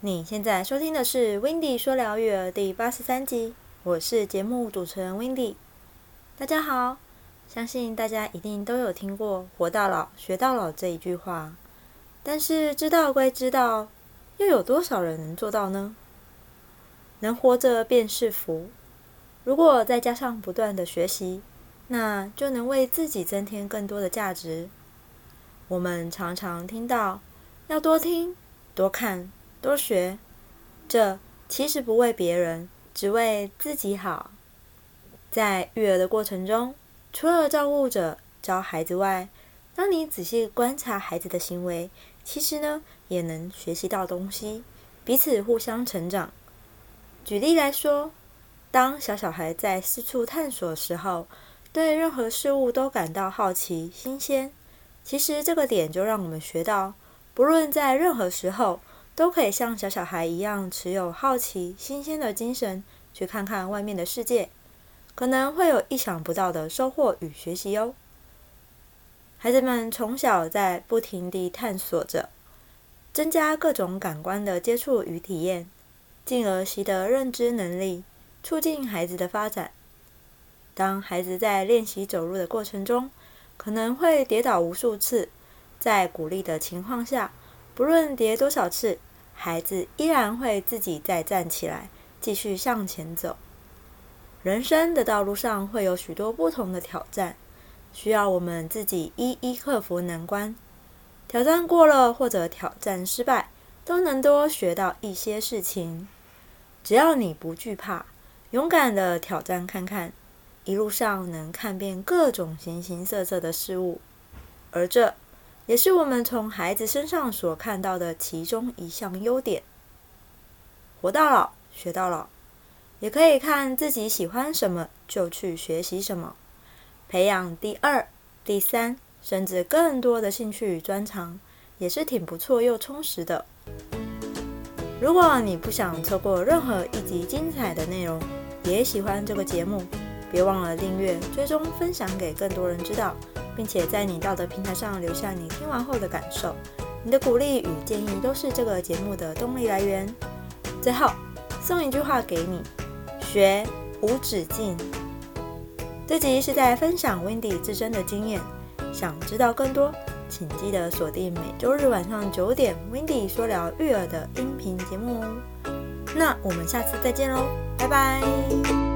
你现在收听的是《Windy 说疗育儿》第八十三集，我是节目主持人 Windy。大家好，相信大家一定都有听过“活到老，学到老”这一句话，但是知道归知道，又有多少人能做到呢？能活着便是福。如果再加上不断的学习，那就能为自己增添更多的价值。我们常常听到要多听、多看。多学，这其实不为别人，只为自己好。在育儿的过程中，除了照顾者教孩子外，当你仔细观察孩子的行为，其实呢也能学习到东西，彼此互相成长。举例来说，当小小孩在四处探索的时候，对任何事物都感到好奇、新鲜，其实这个点就让我们学到，不论在任何时候。都可以像小小孩一样，持有好奇、新鲜的精神，去看看外面的世界，可能会有意想不到的收获与学习哟。孩子们从小在不停地探索着，增加各种感官的接触与体验，进而习得认知能力，促进孩子的发展。当孩子在练习走路的过程中，可能会跌倒无数次，在鼓励的情况下，不论跌多少次。孩子依然会自己再站起来，继续向前走。人生的道路上会有许多不同的挑战，需要我们自己一一克服难关。挑战过了或者挑战失败，都能多学到一些事情。只要你不惧怕，勇敢的挑战看看，一路上能看遍各种形形色色的事物，而这。也是我们从孩子身上所看到的其中一项优点。活到老，学到老，也可以看自己喜欢什么就去学习什么，培养第二、第三，甚至更多的兴趣与专长，也是挺不错又充实的。如果你不想错过任何一集精彩的内容，也喜欢这个节目，别忘了订阅、追踪、分享给更多人知道。并且在你到的平台上留下你听完后的感受，你的鼓励与建议都是这个节目的动力来源。最后送一句话给你：学无止境。这集是在分享 Wendy 自身的经验，想知道更多，请记得锁定每周日晚上九点 Wendy 说聊育儿的音频节目哦。那我们下次再见喽，拜拜。